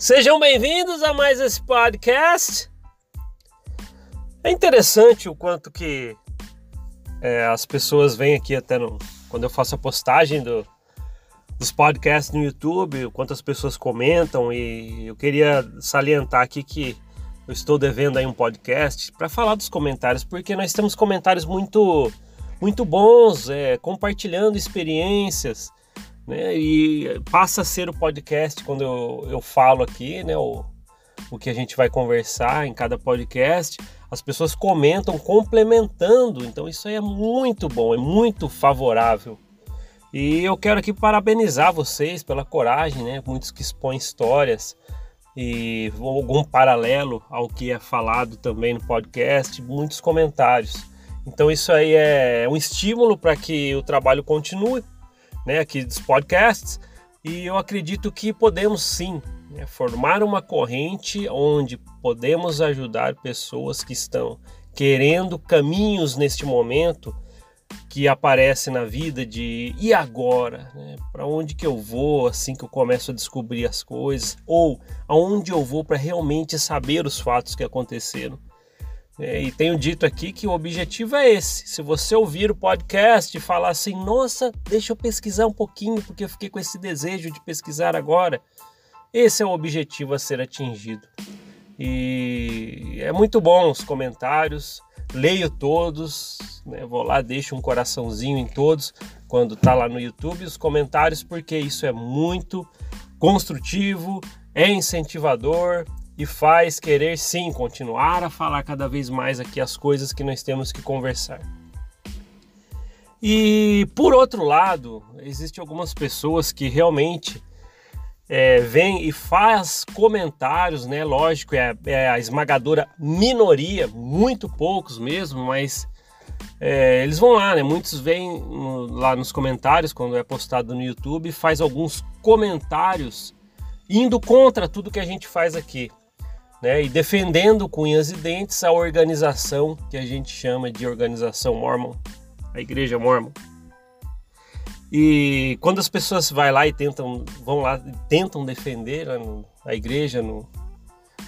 Sejam bem-vindos a mais esse podcast. É interessante o quanto que é, as pessoas vêm aqui até no, quando eu faço a postagem do, dos podcasts no YouTube, o quanto as pessoas comentam e eu queria salientar aqui que eu estou devendo aí um podcast para falar dos comentários, porque nós temos comentários muito muito bons, é, compartilhando experiências né? E passa a ser o podcast quando eu, eu falo aqui, né? O, o que a gente vai conversar em cada podcast. As pessoas comentam, complementando. Então isso aí é muito bom, é muito favorável. E eu quero aqui parabenizar vocês pela coragem, né? Muitos que expõem histórias e algum paralelo ao que é falado também no podcast, muitos comentários. Então isso aí é um estímulo para que o trabalho continue né, aqui dos podcasts, e eu acredito que podemos sim né, formar uma corrente onde podemos ajudar pessoas que estão querendo caminhos neste momento que aparece na vida de e agora, né? para onde que eu vou assim que eu começo a descobrir as coisas ou aonde eu vou para realmente saber os fatos que aconteceram. É, e tenho dito aqui que o objetivo é esse. Se você ouvir o podcast e falar assim, nossa, deixa eu pesquisar um pouquinho, porque eu fiquei com esse desejo de pesquisar agora, esse é o objetivo a ser atingido. E é muito bom os comentários, leio todos, né? vou lá, deixo um coraçãozinho em todos quando tá lá no YouTube os comentários, porque isso é muito construtivo, é incentivador, e faz querer sim continuar a falar cada vez mais aqui as coisas que nós temos que conversar. E por outro lado, existem algumas pessoas que realmente é, vêm e faz comentários, né? Lógico, é, é, a esmagadora minoria, muito poucos mesmo, mas é, eles vão lá, né? Muitos vêm no, lá nos comentários quando é postado no YouTube, faz alguns comentários indo contra tudo que a gente faz aqui né, e defendendo com e dentes a organização que a gente chama de organização mormon, a igreja mormon. E quando as pessoas vai lá e tentam, vão lá tentam defender a igreja, no,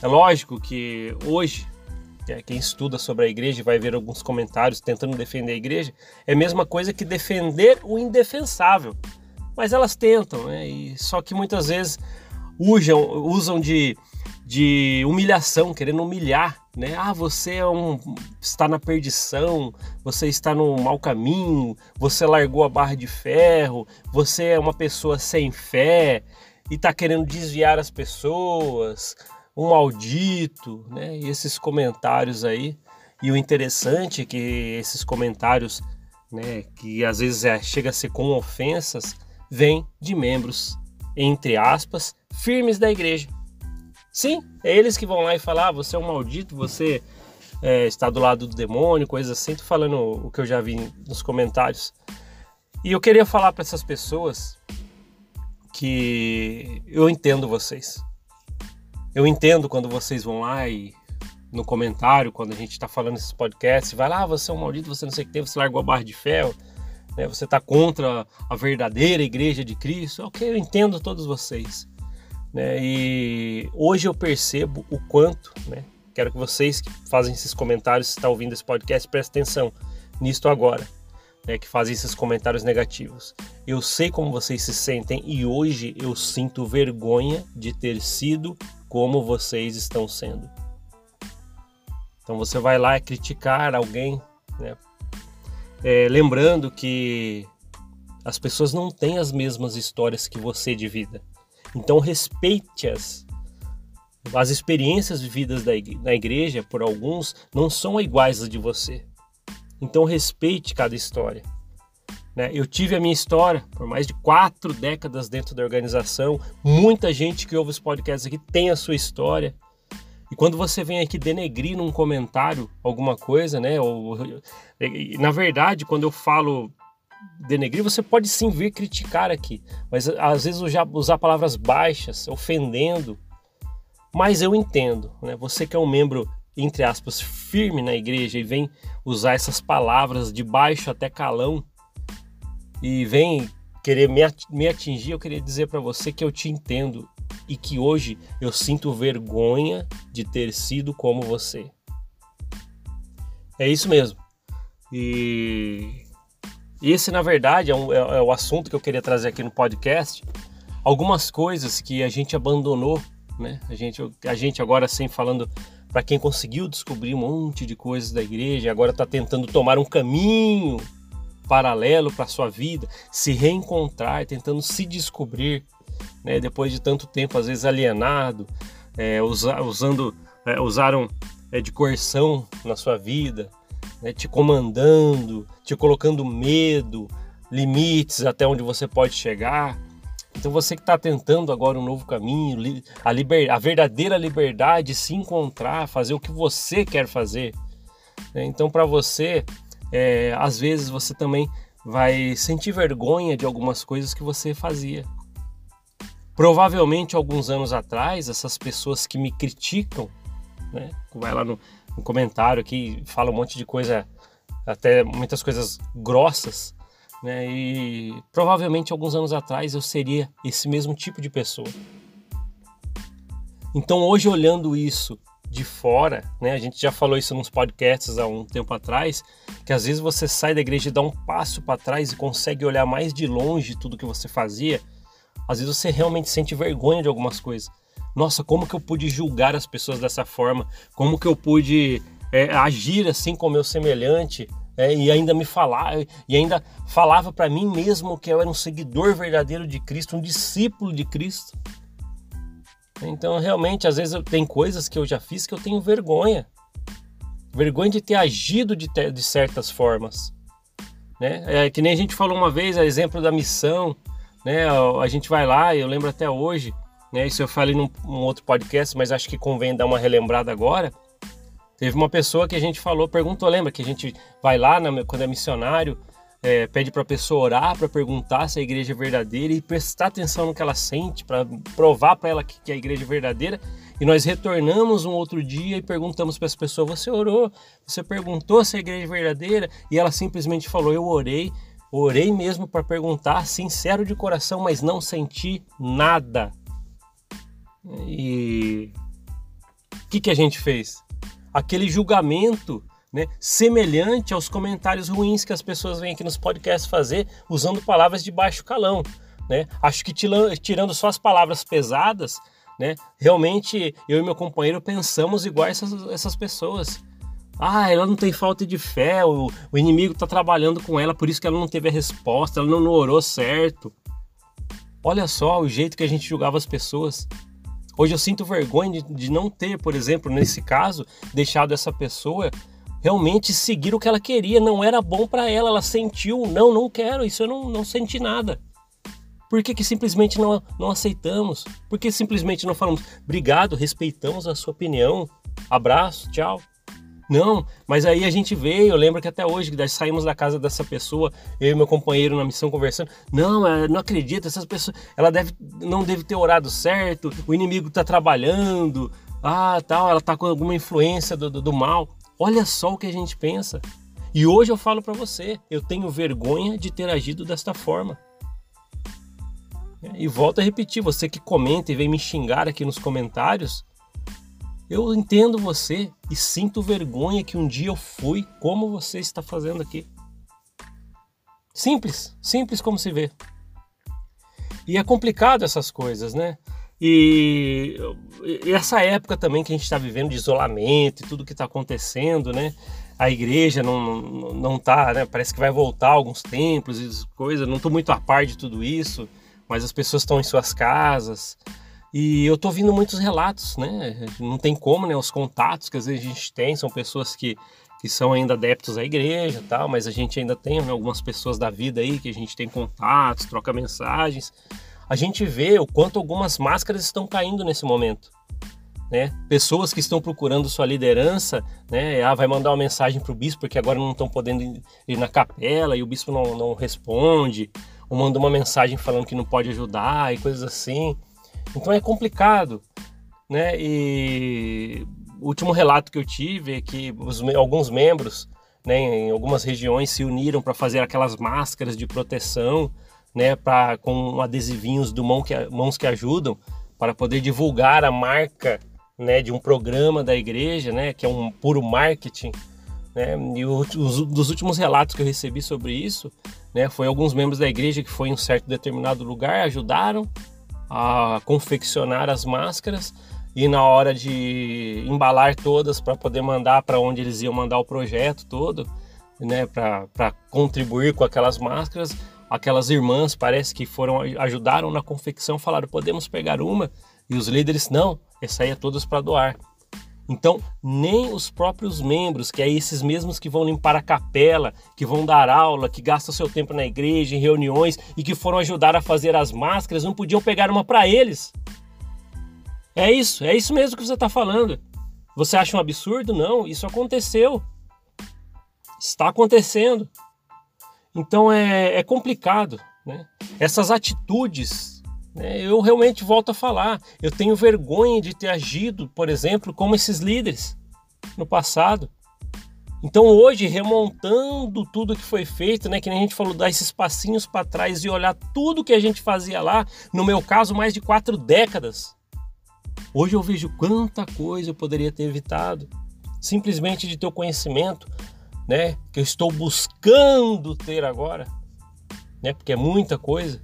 é lógico que hoje é, quem estuda sobre a igreja vai ver alguns comentários tentando defender a igreja, é a mesma coisa que defender o indefensável. Mas elas tentam, né? E só que muitas vezes usam, usam de de humilhação, querendo humilhar, né? Ah, você é um, está na perdição, você está no mau caminho, você largou a barra de ferro, você é uma pessoa sem fé e está querendo desviar as pessoas, um maldito, né? E esses comentários aí. E o interessante é que esses comentários, né, que às vezes é, chega a ser com ofensas, vêm de membros, entre aspas, firmes da igreja. Sim, é eles que vão lá e falar: ah, você é um maldito, você é, está do lado do demônio, coisas assim. Tô falando o que eu já vi nos comentários. E eu queria falar para essas pessoas que eu entendo vocês. Eu entendo quando vocês vão lá e no comentário, quando a gente está falando esses podcasts, vai lá, ah, você é um maldito, você não sei o que tem, você largou a barra de ferro, né? você está contra a verdadeira igreja de Cristo. Ok, eu entendo todos vocês. Né? E hoje eu percebo o quanto, né? quero que vocês que fazem esses comentários, se está ouvindo esse podcast, prestem atenção nisto agora, né? que fazem esses comentários negativos. Eu sei como vocês se sentem e hoje eu sinto vergonha de ter sido como vocês estão sendo. Então você vai lá criticar alguém, né? É, lembrando que as pessoas não têm as mesmas histórias que você de vida. Então respeite-as. As experiências vividas na igreja por alguns não são iguais às de você. Então respeite cada história. Né? Eu tive a minha história por mais de quatro décadas dentro da organização. Muita gente que ouve os podcasts aqui tem a sua história. E quando você vem aqui denegrir num comentário alguma coisa, né? Ou, na verdade, quando eu falo denegrir, você pode sim vir criticar aqui, mas às vezes usar, usar palavras baixas, ofendendo. Mas eu entendo, né? Você que é um membro, entre aspas, firme na igreja e vem usar essas palavras de baixo até calão e vem querer me atingir, eu queria dizer para você que eu te entendo e que hoje eu sinto vergonha de ter sido como você. É isso mesmo. E esse, na verdade, é, um, é, é o assunto que eu queria trazer aqui no podcast. Algumas coisas que a gente abandonou, né? A gente, a gente agora, sem falando para quem conseguiu descobrir um monte de coisas da igreja, agora está tentando tomar um caminho paralelo para sua vida, se reencontrar, tentando se descobrir, né? depois de tanto tempo, às vezes alienado, é, usa, usando, é, usaram é, de coerção na sua vida, né? te comandando, te colocando medo, limites até onde você pode chegar. Então você que está tentando agora um novo caminho, a, liber, a verdadeira liberdade, se encontrar, fazer o que você quer fazer. Né? Então para você é, às vezes você também vai sentir vergonha de algumas coisas que você fazia. Provavelmente alguns anos atrás, essas pessoas que me criticam, né, vai lá no, no comentário aqui, fala um monte de coisa, até muitas coisas grossas, né, e provavelmente alguns anos atrás eu seria esse mesmo tipo de pessoa. Então hoje olhando isso de fora, né? A gente já falou isso nos podcasts há um tempo atrás, que às vezes você sai da igreja e dá um passo para trás e consegue olhar mais de longe tudo que você fazia. Às vezes você realmente sente vergonha de algumas coisas. Nossa, como que eu pude julgar as pessoas dessa forma? Como que eu pude é, agir assim com meu semelhante? É, e ainda me falar e ainda falava para mim mesmo que eu era um seguidor verdadeiro de Cristo, um discípulo de Cristo. Então, realmente, às vezes tem coisas que eu já fiz que eu tenho vergonha. Vergonha de ter agido de, de certas formas. Né? É, que nem a gente falou uma vez, a exemplo da missão. Né? A gente vai lá, eu lembro até hoje, né? isso eu falei num, num outro podcast, mas acho que convém dar uma relembrada agora. Teve uma pessoa que a gente falou, perguntou, lembra que a gente vai lá na, quando é missionário, é, pede para a pessoa orar, para perguntar se a igreja é verdadeira e prestar atenção no que ela sente, para provar para ela que, que a igreja é verdadeira. E nós retornamos um outro dia e perguntamos para essa pessoa: Você orou? Você perguntou se a igreja é verdadeira? E ela simplesmente falou: Eu orei, orei mesmo para perguntar, sincero de coração, mas não senti nada. E o que, que a gente fez? Aquele julgamento né, semelhante aos comentários ruins que as pessoas vêm aqui nos podcasts fazer usando palavras de baixo calão. Né? Acho que tirando só as palavras pesadas, né, realmente eu e meu companheiro pensamos igual essas, essas pessoas. Ah, ela não tem falta de fé, o, o inimigo está trabalhando com ela, por isso que ela não teve a resposta, ela não orou certo. Olha só o jeito que a gente julgava as pessoas. Hoje eu sinto vergonha de, de não ter, por exemplo, nesse caso, deixado essa pessoa realmente seguir o que ela queria, não era bom para ela, ela sentiu, não, não quero, isso eu não, não senti nada. Por que, que simplesmente não, não aceitamos? Por que simplesmente não falamos, obrigado, respeitamos a sua opinião, abraço, tchau? Não, mas aí a gente veio, eu lembro que até hoje que saímos da casa dessa pessoa, eu e meu companheiro na missão conversando. Não, não acredito, essas pessoas, ela deve, não deve ter orado certo, o inimigo está trabalhando, ah, tal, ela está com alguma influência do, do, do mal. Olha só o que a gente pensa. E hoje eu falo para você, eu tenho vergonha de ter agido desta forma. E volto a repetir, você que comenta e vem me xingar aqui nos comentários, eu entendo você e sinto vergonha que um dia eu fui como você está fazendo aqui. Simples, simples como se vê. E é complicado essas coisas, né? E, essa época também que a gente está vivendo de isolamento e tudo que está acontecendo, né? A igreja não, não, não tá, né? Parece que vai voltar alguns templos e coisas. Não estou muito a par de tudo isso, mas as pessoas estão em suas casas. E eu estou ouvindo muitos relatos, né? Não tem como, né? Os contatos que às vezes a gente tem são pessoas que, que são ainda adeptos à igreja tal, mas a gente ainda tem né, algumas pessoas da vida aí que a gente tem contatos, troca mensagens a gente vê o quanto algumas máscaras estão caindo nesse momento. Né? Pessoas que estão procurando sua liderança, né? Ah, vai mandar uma mensagem para o bispo porque agora não estão podendo ir na capela e o bispo não, não responde, ou manda uma mensagem falando que não pode ajudar e coisas assim. Então é complicado, né? E o último relato que eu tive é que os, alguns membros, né, em algumas regiões se uniram para fazer aquelas máscaras de proteção né, pra, com adesivinhos do mão que, Mãos que Ajudam, para poder divulgar a marca né, de um programa da igreja, né, que é um puro marketing. Né, e os, dos últimos relatos que eu recebi sobre isso, né, foi alguns membros da igreja que foi em um certo determinado lugar, ajudaram a confeccionar as máscaras e na hora de embalar todas para poder mandar para onde eles iam mandar o projeto todo, né, para contribuir com aquelas máscaras, aquelas irmãs parece que foram ajudaram na confecção, falaram podemos pegar uma e os líderes não, essa aí é todas para doar. Então, nem os próprios membros, que é esses mesmos que vão limpar a capela, que vão dar aula, que gastam seu tempo na igreja, em reuniões e que foram ajudar a fazer as máscaras, não podiam pegar uma para eles. É isso, é isso mesmo que você está falando. Você acha um absurdo? Não, isso aconteceu. Está acontecendo. Então é, é complicado. Né? Essas atitudes, eu realmente volto a falar. Eu tenho vergonha de ter agido, por exemplo, como esses líderes no passado. Então hoje, remontando tudo que foi feito, né, que nem a gente falou, dar esses passinhos para trás e olhar tudo que a gente fazia lá, no meu caso, mais de quatro décadas. Hoje eu vejo quanta coisa eu poderia ter evitado, simplesmente de ter o conhecimento, né, que eu estou buscando ter agora, né, porque é muita coisa.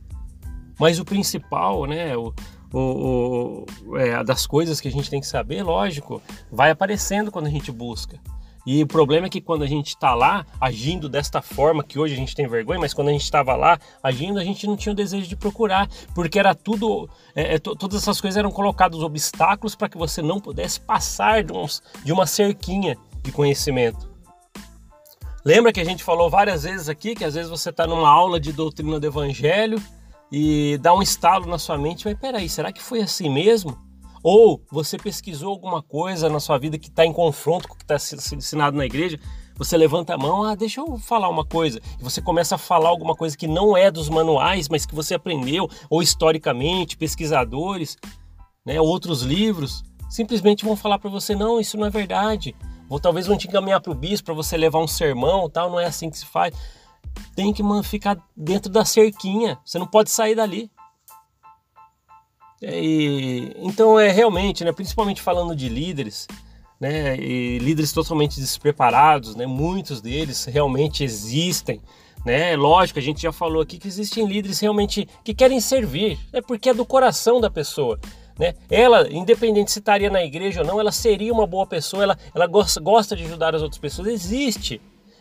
Mas o principal, né, o, o, o é, das coisas que a gente tem que saber, lógico, vai aparecendo quando a gente busca. E o problema é que quando a gente está lá agindo desta forma, que hoje a gente tem vergonha, mas quando a gente estava lá agindo, a gente não tinha o desejo de procurar, porque era tudo, é, é todas essas coisas eram colocados obstáculos para que você não pudesse passar de, uns, de uma cerquinha de conhecimento. Lembra que a gente falou várias vezes aqui que às vezes você está numa aula de doutrina do evangelho e dá um estalo na sua mente, mas peraí, será que foi assim mesmo? Ou você pesquisou alguma coisa na sua vida que está em confronto com o que está sendo ensinado na igreja, você levanta a mão, ah, deixa eu falar uma coisa. E você começa a falar alguma coisa que não é dos manuais, mas que você aprendeu, ou historicamente, pesquisadores, né, outros livros, simplesmente vão falar para você, não, isso não é verdade. Ou talvez vão te encaminhar para o bispo para você levar um sermão, tal, não é assim que se faz. Tem que ficar dentro da cerquinha, você não pode sair dali. É, e, então é realmente, né, principalmente falando de líderes, né, líderes totalmente despreparados, né, muitos deles realmente existem. Né? Lógico, a gente já falou aqui que existem líderes realmente que querem servir, é né, porque é do coração da pessoa. Né? Ela, independente se estaria na igreja ou não, ela seria uma boa pessoa, ela, ela gosta, gosta de ajudar as outras pessoas. Existe,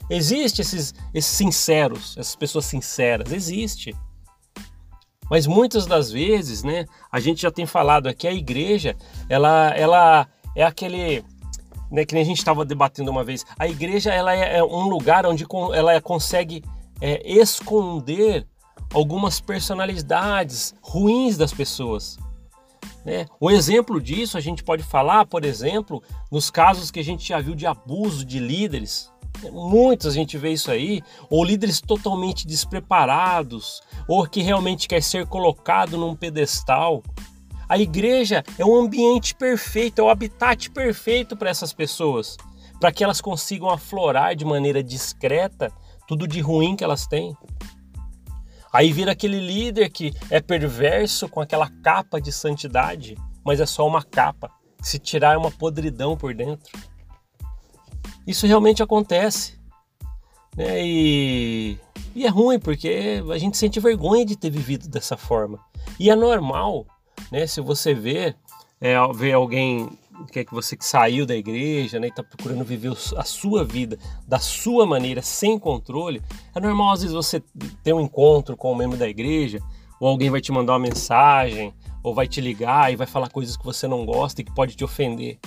existe esses, esses sinceros, essas pessoas sinceras, existe. Mas muitas das vezes, né, a gente já tem falado aqui, a igreja, ela, ela é aquele, né, que nem a gente estava debatendo uma vez, a igreja ela é, é um lugar onde ela consegue é, esconder algumas personalidades ruins das pessoas. Né? Um exemplo disso a gente pode falar, por exemplo, nos casos que a gente já viu de abuso de líderes. Muitos a gente vê isso aí, ou líderes totalmente despreparados, ou que realmente quer ser colocado num pedestal. A igreja é um ambiente perfeito, é o habitat perfeito para essas pessoas, para que elas consigam aflorar de maneira discreta tudo de ruim que elas têm. Aí vira aquele líder que é perverso com aquela capa de santidade, mas é só uma capa. Se tirar é uma podridão por dentro. Isso realmente acontece. Né? E, e é ruim porque a gente sente vergonha de ter vivido dessa forma. E é normal, né? Se você vê, é, ver alguém que é que você que saiu da igreja, né, e está procurando viver a sua vida da sua maneira, sem controle, é normal às vezes você ter um encontro com um membro da igreja, ou alguém vai te mandar uma mensagem, ou vai te ligar e vai falar coisas que você não gosta e que pode te ofender.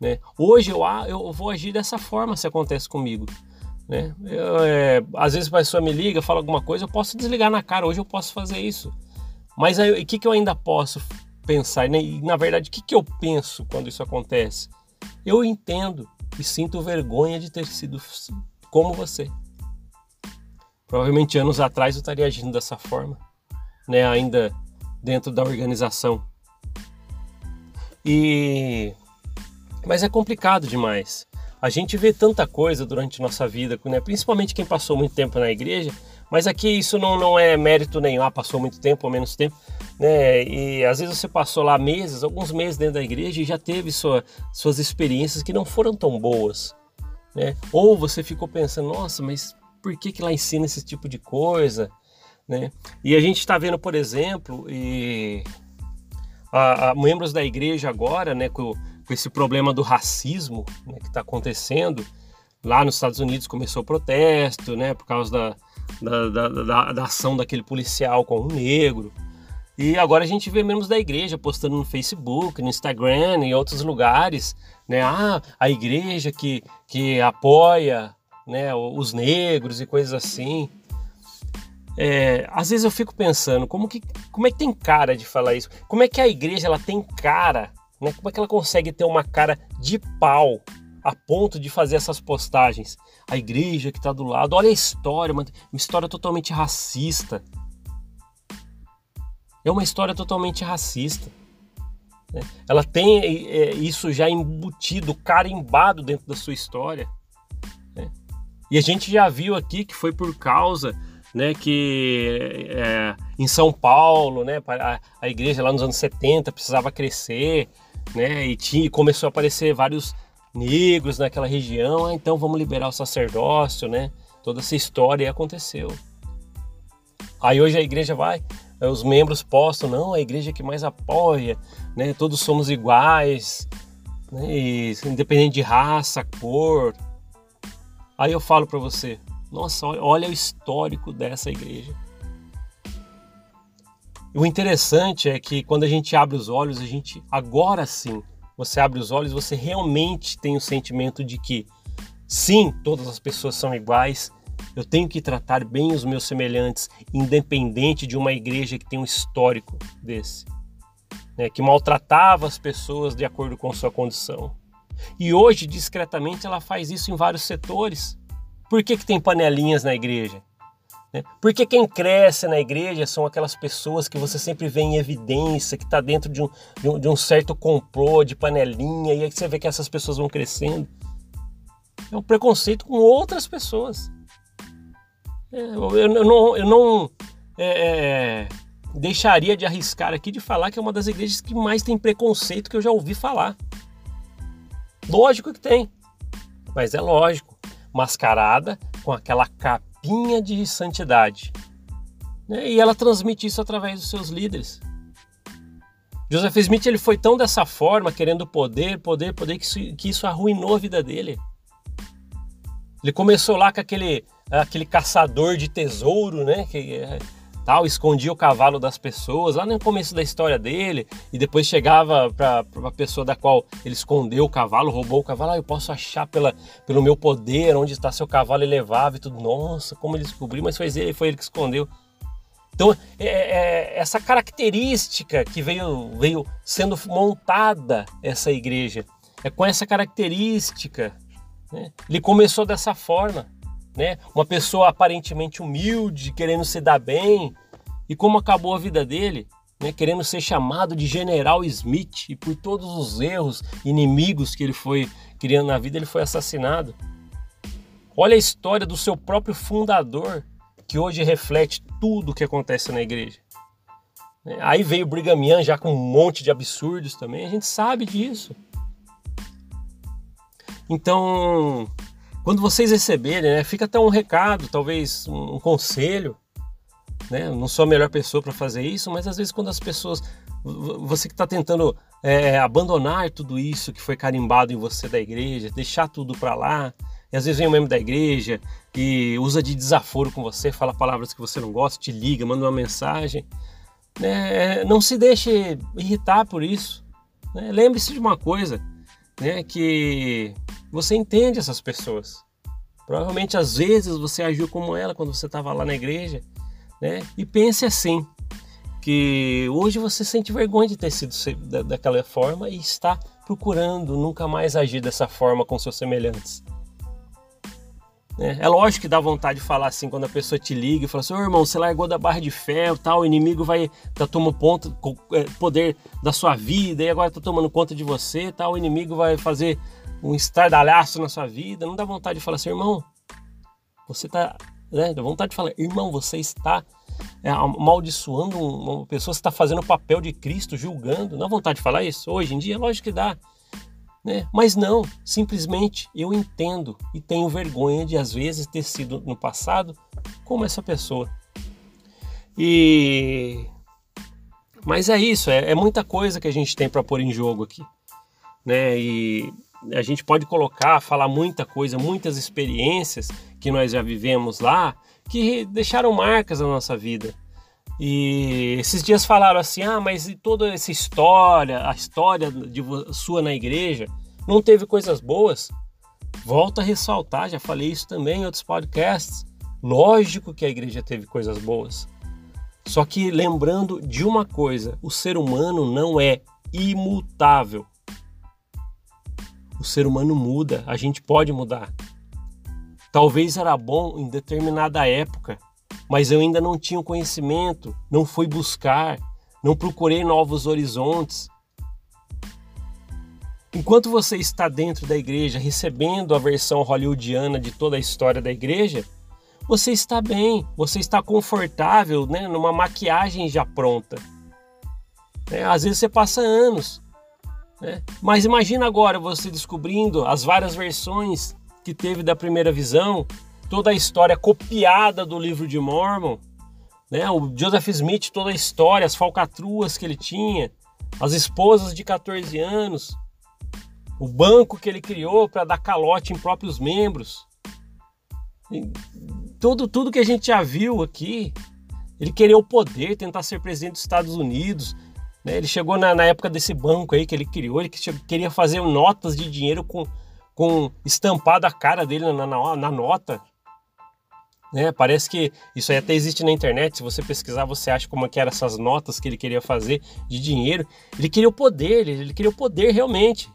Né? Hoje eu, eu vou agir dessa forma se acontece comigo. Né? Eu, é, às vezes a pessoa me liga, fala alguma coisa, eu posso desligar na cara, hoje eu posso fazer isso. Mas o que, que eu ainda posso pensar? Né? E na verdade, o que, que eu penso quando isso acontece? Eu entendo e sinto vergonha de ter sido como você. Provavelmente anos atrás eu estaria agindo dessa forma, né? ainda dentro da organização. E mas é complicado demais. A gente vê tanta coisa durante nossa vida, né? principalmente quem passou muito tempo na igreja, Mas aqui isso não, não é mérito nenhum, ah, passou muito tempo ou menos tempo, né? E às vezes você passou lá meses, alguns meses dentro da igreja e já teve sua, suas experiências que não foram tão boas, né? Ou você ficou pensando, nossa, mas por que que lá ensina esse tipo de coisa, né? E a gente está vendo, por exemplo, e a, a, membros da igreja agora, né, com, com esse problema do racismo né, que está acontecendo, lá nos Estados Unidos começou o protesto, né, por causa da, da, da, da, da ação daquele policial com o negro. E agora a gente vê membros da igreja postando no Facebook, no Instagram e outros lugares, né? Ah, a igreja que, que apoia né, os negros e coisas assim. É, às vezes eu fico pensando como que como é que tem cara de falar isso? Como é que a igreja ela tem cara? Né? Como é que ela consegue ter uma cara de pau a ponto de fazer essas postagens? A igreja que está do lado, olha a história, uma, uma história totalmente racista. É uma história totalmente racista. Né? Ela tem é, isso já embutido, carimbado dentro da sua história. Né? E a gente já viu aqui que foi por causa né, que é, em São Paulo, né, a, a, igreja lá nos anos 70 precisava crescer, né, e tinha, começou a aparecer vários negros naquela região, ah, então vamos liberar o sacerdócio, né, toda essa história aconteceu. Aí hoje a igreja vai, os membros postam, não, a igreja que mais apoia, né, todos somos iguais, né, e, independente de raça, cor. Aí eu falo para você, nossa, olha o histórico dessa igreja. O interessante é que quando a gente abre os olhos, a gente agora sim, você abre os olhos, você realmente tem o sentimento de que sim, todas as pessoas são iguais. Eu tenho que tratar bem os meus semelhantes, independente de uma igreja que tem um histórico desse, né, que maltratava as pessoas de acordo com sua condição. E hoje, discretamente, ela faz isso em vários setores. Por que, que tem panelinhas na igreja? Né? Porque quem cresce na igreja são aquelas pessoas que você sempre vê em evidência, que está dentro de um, de um, de, um, certo complô de panelinha, e aí você vê que essas pessoas vão crescendo. É um preconceito com outras pessoas. É, eu, eu, não, eu não é, é, deixaria de arriscar aqui de falar que é uma das igrejas que mais tem preconceito que eu já ouvi falar. Lógico que tem, mas é lógico mascarada com aquela capinha de santidade. Né? E ela transmite isso através dos seus líderes. Joseph Smith ele foi tão dessa forma, querendo poder, poder, poder, que isso, que isso arruinou a vida dele. Ele começou lá com aquele, aquele caçador de tesouro, né? Que, tal, escondia o cavalo das pessoas lá no começo da história dele e depois chegava para a pessoa da qual ele escondeu o cavalo, roubou o cavalo, ah, eu posso achar pela, pelo meu poder onde está seu cavalo e levava e tudo. Nossa, como ele descobriu, mas foi ele, foi ele que escondeu. Então, é, é, essa característica que veio, veio sendo montada essa igreja, é com essa característica. Né? Ele começou dessa forma né? Uma pessoa aparentemente humilde, querendo se dar bem, e como acabou a vida dele, né? Querendo ser chamado de General Smith e por todos os erros, inimigos que ele foi criando na vida, ele foi assassinado. Olha a história do seu próprio fundador, que hoje reflete tudo o que acontece na igreja. Aí veio o Brigham Young já com um monte de absurdos também, a gente sabe disso. Então, quando vocês receberem, né, fica até um recado, talvez um, um conselho. Né? Não sou a melhor pessoa para fazer isso, mas às vezes quando as pessoas, você que está tentando é, abandonar tudo isso que foi carimbado em você da igreja, deixar tudo para lá, e às vezes vem um membro da igreja e usa de desaforo com você, fala palavras que você não gosta, te liga, manda uma mensagem. Né? Não se deixe irritar por isso. Né? Lembre-se de uma coisa, né? que você entende essas pessoas. Provavelmente às vezes você agiu como ela quando você estava lá na igreja, né? E pense assim, que hoje você sente vergonha de ter sido daquela forma e está procurando nunca mais agir dessa forma com seus semelhantes. É, é lógico que dá vontade de falar assim quando a pessoa te liga e fala assim: Ô irmão, você largou da barra de ferro, tal, o inimigo vai tá tomando ponto, é, poder da sua vida e agora tá tomando conta de você, tal, o inimigo vai fazer um estardalhaço na sua vida. Não dá vontade de falar assim, irmão, você tá né? Dá vontade de falar, irmão, você está é, amaldiçoando uma pessoa, você está fazendo o papel de Cristo, julgando. Dá vontade de falar isso? Hoje em dia, lógico que dá. Né? Mas não, simplesmente eu entendo e tenho vergonha de às vezes ter sido no passado como essa pessoa. E mas é isso, é, é muita coisa que a gente tem para pôr em jogo aqui, né? E a gente pode colocar, falar muita coisa, muitas experiências que nós já vivemos lá, que deixaram marcas na nossa vida. E esses dias falaram assim: ah, mas e toda essa história, a história de sua na igreja, não teve coisas boas? Volto a ressaltar, já falei isso também em outros podcasts. Lógico que a igreja teve coisas boas. Só que lembrando de uma coisa: o ser humano não é imutável. O ser humano muda, a gente pode mudar. Talvez era bom em determinada época, mas eu ainda não tinha conhecimento, não fui buscar, não procurei novos horizontes. Enquanto você está dentro da igreja recebendo a versão hollywoodiana de toda a história da igreja, você está bem, você está confortável, né, numa maquiagem já pronta. É, às vezes você passa anos, né? mas imagina agora você descobrindo as várias versões que teve da primeira visão, toda a história copiada do livro de Mormon, né? O Joseph Smith, toda a história, as falcatruas que ele tinha, as esposas de 14 anos, o banco que ele criou para dar calote em próprios membros. Tudo, tudo que a gente já viu aqui, ele queria o poder, tentar ser presidente dos Estados Unidos. Né? Ele chegou na, na época desse banco aí que ele criou, ele queria fazer notas de dinheiro com, com estampado a cara dele na, na, na nota. Né? Parece que isso aí até existe na internet. Se você pesquisar, você acha como é que eram essas notas que ele queria fazer de dinheiro. Ele queria o poder, ele, ele queria o poder realmente.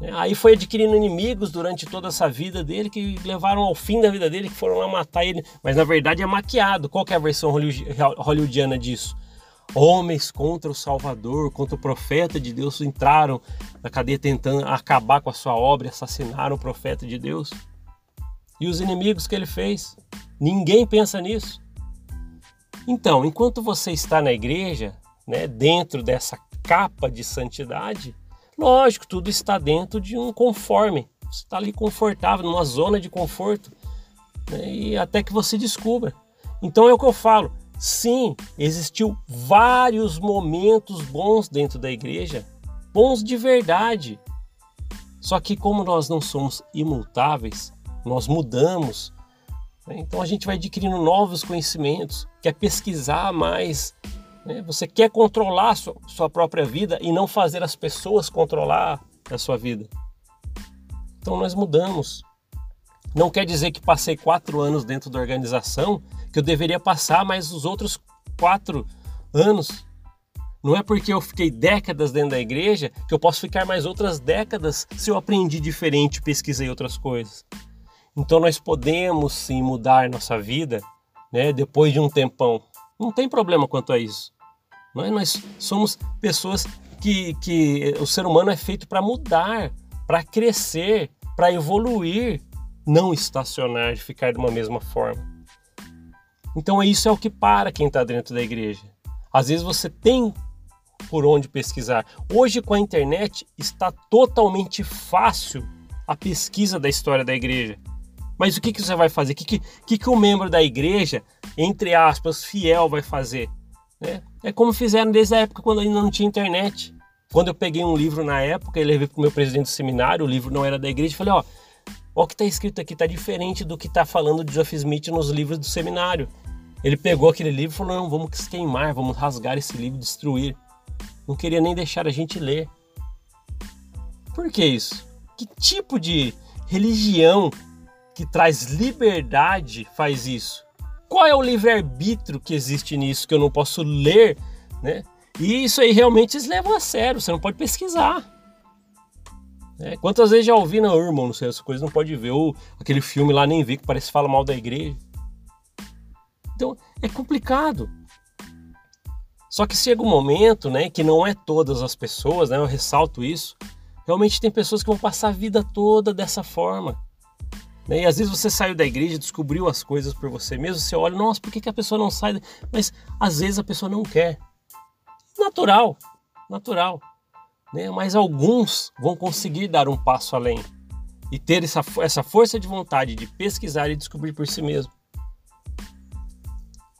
Né? Aí foi adquirindo inimigos durante toda essa vida dele que levaram ao fim da vida dele, que foram lá matar ele. Mas na verdade é maquiado. Qual é a versão hollywoodiana disso? Homens contra o Salvador, contra o profeta de Deus entraram na cadeia tentando acabar com a sua obra, assassinaram o profeta de Deus e os inimigos que ele fez. Ninguém pensa nisso. Então, enquanto você está na igreja, né, dentro dessa capa de santidade, lógico, tudo está dentro de um conforme. Você está ali confortável, numa zona de conforto, né, e até que você descubra. Então é o que eu falo. Sim, existiu vários momentos bons dentro da igreja, bons de verdade. Só que como nós não somos imutáveis, nós mudamos. Né? Então a gente vai adquirindo novos conhecimentos, quer pesquisar mais. Né? Você quer controlar sua, sua própria vida e não fazer as pessoas controlar a sua vida. Então nós mudamos. Não quer dizer que passei quatro anos dentro da organização que eu deveria passar mais os outros quatro anos. Não é porque eu fiquei décadas dentro da igreja que eu posso ficar mais outras décadas se eu aprendi diferente, pesquisei outras coisas. Então nós podemos sim mudar nossa vida, né, depois de um tempão. Não tem problema quanto a isso. Nós, nós somos pessoas que, que o ser humano é feito para mudar, para crescer, para evoluir, não estacionar, de ficar de uma mesma forma. Então isso é o que para quem está dentro da igreja. Às vezes você tem por onde pesquisar. Hoje com a internet está totalmente fácil a pesquisa da história da igreja. Mas o que, que você vai fazer? O que, que, que, o membro da igreja, entre aspas, fiel, vai fazer? Né? É como fizeram desde a época quando ainda não tinha internet. Quando eu peguei um livro na época e levei para o meu presidente do seminário, o livro não era da igreja, falei: ó o que está escrito aqui, está diferente do que está falando de Joseph Smith nos livros do seminário. Ele pegou aquele livro e falou: não, vamos queimar, vamos rasgar esse livro, destruir. Não queria nem deixar a gente ler. Por que isso? Que tipo de religião que traz liberdade faz isso? Qual é o livre-arbítrio que existe nisso que eu não posso ler, né? E isso aí realmente eles levam a sério, você não pode pesquisar. É, quantas vezes já ouvi, não, irmão, não sei, essas coisas não pode ver, ou aquele filme lá nem ver que parece que fala mal da igreja. Então é complicado. Só que chega um momento, né, que não é todas as pessoas, né, eu ressalto isso. Realmente tem pessoas que vão passar a vida toda dessa forma Né? E às vezes você saiu da igreja, descobriu as coisas por você mesmo, você olha, nossa, por que, que a pessoa não sai? Mas às vezes a pessoa não quer. Natural, natural. Né? Mas alguns vão conseguir dar um passo além e ter essa, essa força de vontade de pesquisar e descobrir por si mesmo.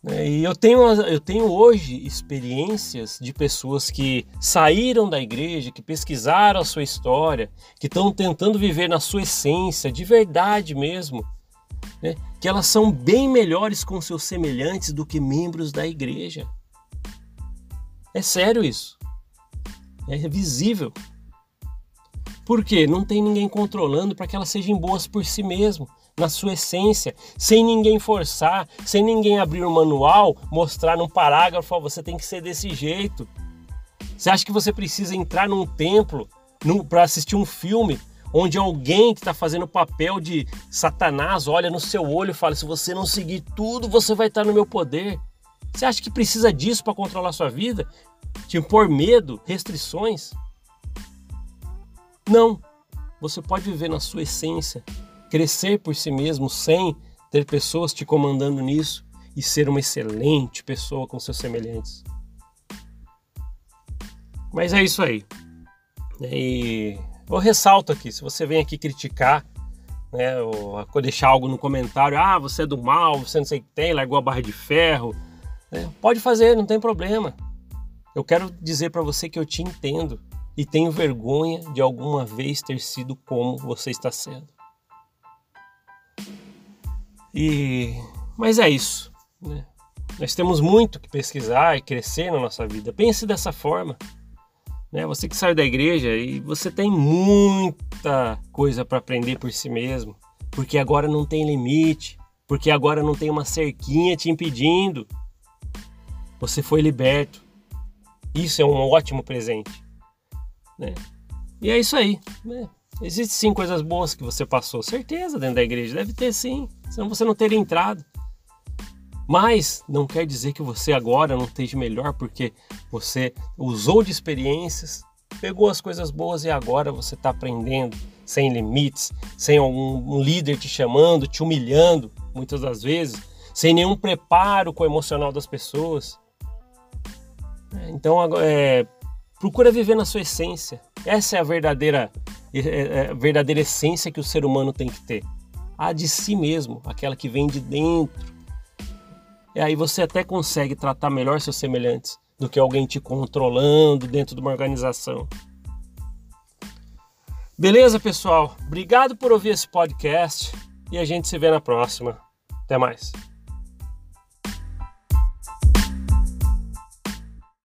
Né? E eu tenho, eu tenho hoje experiências de pessoas que saíram da igreja, que pesquisaram a sua história, que estão tentando viver na sua essência, de verdade mesmo, né? que elas são bem melhores com seus semelhantes do que membros da igreja. É sério isso. É visível. Por quê? Não tem ninguém controlando para que elas sejam boas por si mesmo na sua essência, sem ninguém forçar, sem ninguém abrir um manual, mostrar num parágrafo, você tem que ser desse jeito. Você acha que você precisa entrar num templo para assistir um filme onde alguém que está fazendo o papel de Satanás olha no seu olho e fala: se você não seguir tudo, você vai estar no meu poder. Você acha que precisa disso para controlar sua vida? Te impor medo, restrições? Não. Você pode viver na sua essência, crescer por si mesmo sem ter pessoas te comandando nisso e ser uma excelente pessoa com seus semelhantes. Mas é isso aí. E eu ressalto aqui, se você vem aqui criticar, né, ou deixar algo no comentário, ah, você é do mal, você não sei o que tem, largou a barra de ferro, né, pode fazer, não tem problema. Eu quero dizer para você que eu te entendo e tenho vergonha de alguma vez ter sido como você está sendo. E mas é isso. Né? Nós temos muito que pesquisar e crescer na nossa vida. Pense dessa forma. Né? Você que saiu da igreja e você tem muita coisa para aprender por si mesmo, porque agora não tem limite, porque agora não tem uma cerquinha te impedindo. Você foi liberto. Isso é um ótimo presente. Né? E é isso aí. Né? Existem sim coisas boas que você passou, certeza, dentro da igreja. Deve ter sim senão você não teria entrado. Mas não quer dizer que você agora não esteja melhor porque você usou de experiências, pegou as coisas boas e agora você está aprendendo sem limites, sem um líder te chamando, te humilhando, muitas das vezes, sem nenhum preparo com o emocional das pessoas. É, então, é, procura viver na sua essência. Essa é a verdadeira, é, é a verdadeira essência que o ser humano tem que ter a de si mesmo, aquela que vem de dentro. E aí você até consegue tratar melhor seus semelhantes do que alguém te controlando dentro de uma organização. Beleza, pessoal? Obrigado por ouvir esse podcast e a gente se vê na próxima. Até mais.